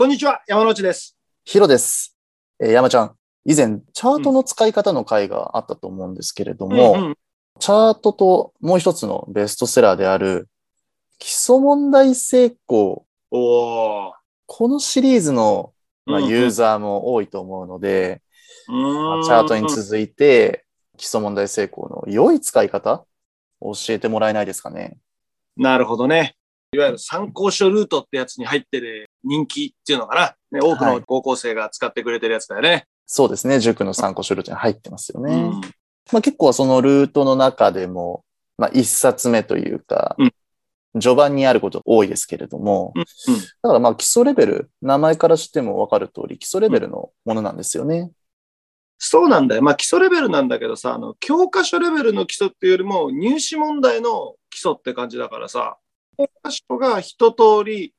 こんにちは、山内です。ヒロです。えー山ちゃん、以前、チャートの使い方の回があったと思うんですけれども、うんうんチャートともう一つのベストセラーである、基礎問題成功。このシリーズの、まあ、うんうんユーザーも多いと思うので、うーんまあチャートに続いて、基礎問題成功の良い使い方教えてもらえないですかね。なるほどね。いわゆる参考書ルートってやつに入ってる人気っていうのかな。ね、多くのはい高校生が使ってくれてるやつだよね。そうですね。塾の参考書ルートに入ってますよね。うんまあ、結構そのルートの中でも、まあ、一冊目というか、うん序盤にあること多いですけれども、うんうんだからまあ基礎レベル、名前からしてもわかる通り、基礎レベルのものなんですよね。そうなんだよ。まあ基礎レベルなんだけどさ、あの、教科書レベルの基礎っていうよりも入試問題の基礎って感じだからさ、教科書が一通り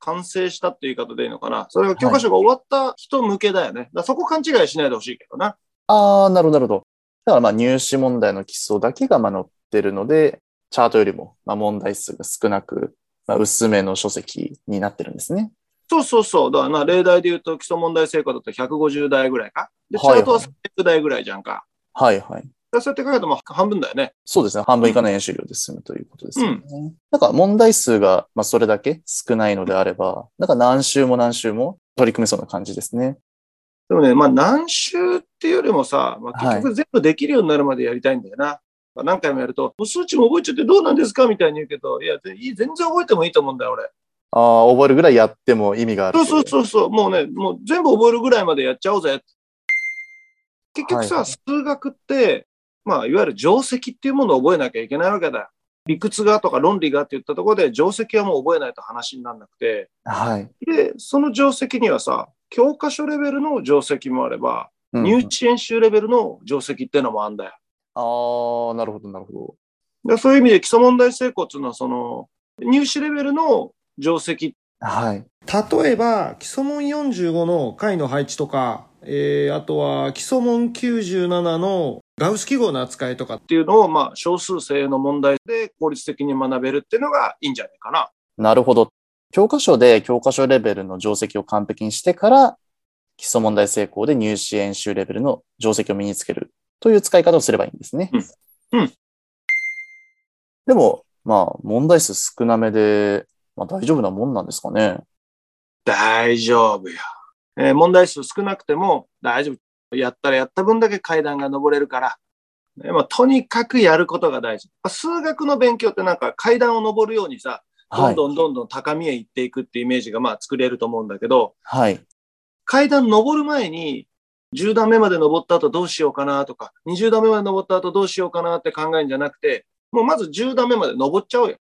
完成したっていう言い方でいいのかな？それが教科書が終わった人向けだよね。だそこ勘違いしないでほしいけどな。ああ、なるほど、なるほど。だからまあ入試問題の基礎だけがまあ載ってるので、チャートよりもまあ問題数が少なく、まあ、薄めの書籍になってるんですね。そうそうそう。だからな、例題で言うと基礎問題成功だと150台ぐらいか？で、チャートは300台ぐらいじゃんか。はいはい。そうやって考えるともう半分だよね。そうですね。半分以下の演習量で済むということですよね。だから問題数が、まあ、それだけ少ないのであれば、なんか何週も何週も取り組めそうな感じですね。でもね、まあ何週っていうよりもさ、まあ、はい結局全部できるようになるまでやりたいんだよな。まあ何回もやると、もう数値も覚えちゃってどうなんですかみたいに言うけど、いや、全然覚えてもいいと思うんだよ、俺。ああ、覚えるぐらいやっても意味があるそうそうそうそう。もうね、もう全部覚えるぐらいまでやっちゃおうぜ。結局さ、はい数学って、まあ、いわゆる定石っていうものを覚えなきゃいけないわけだよ。理屈がとか論理がって言ったところで、定石はもう覚えないと話にならなくて、はい。で、その定石にはさ、教科書レベルの定石もあれば、うん入試演習レベルの定石っていうのもあるんだよ。ああ、なるほど、なるほでそういう意味で基礎問題成功っていうのは、その、入試レベルの定石ど。はい。例えば、基礎問45の解の配置とか、えー、あとは基礎問97のガウス記号の扱いとか、っていうのを、まあ、少数精鋭の問題で効率的に学べるっていうのがいいんじゃないかな。なるほど。教科書で教科書レベルの定石を完璧にしてから、基礎問題成功で入試演習レベルの定石を身につけるという使い方をすればいいんですね。うんうんでも、まあ、問題数少なめで、まあ大丈夫なもんなんですかね。大丈夫よ。えー問題数少なくても大丈夫。やったらやった分だけ階段が登れるから。えーまあ、とにかくやることが大事。まあ数学の勉強ってなんか階段を登るようにさ、どはい。んどんどんどん高みへ行っていくっていうイメージがまあ作れると思うんだけど、はい。階段登る前に、10段目まで登った後どうしようかなとか、20段目まで登った後どうしようかなって考えるんじゃなくて、もうまず10段目まで登っちゃおうよ。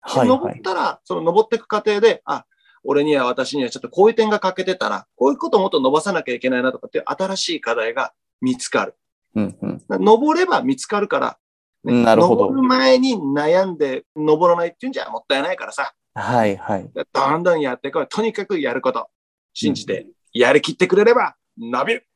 はい。登はい。ったら、その登っていく過程で、あ、俺には私にはちょっとこういう点が欠けてたら、こういうことをもっと伸ばさなきゃいけないなとかっていう新しい課題が見つかる。うんうん。登れば見つかるから、なるほど登る前に悩んで登らないっていうんじゃもったいないからさ、はい。はい。どんどんやっていこう。とにかくやること。信じて、やりきってくれれば伸びる。